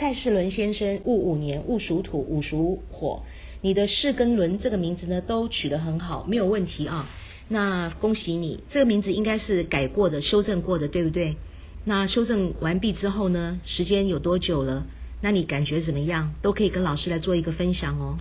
蔡世伦先生戊午年戊属土戊属火，你的世跟伦这个名字呢都取得很好，没有问题啊。那恭喜你，这个名字应该是改过的、修正过的，对不对？那修正完毕之后呢，时间有多久了？那你感觉怎么样？都可以跟老师来做一个分享哦。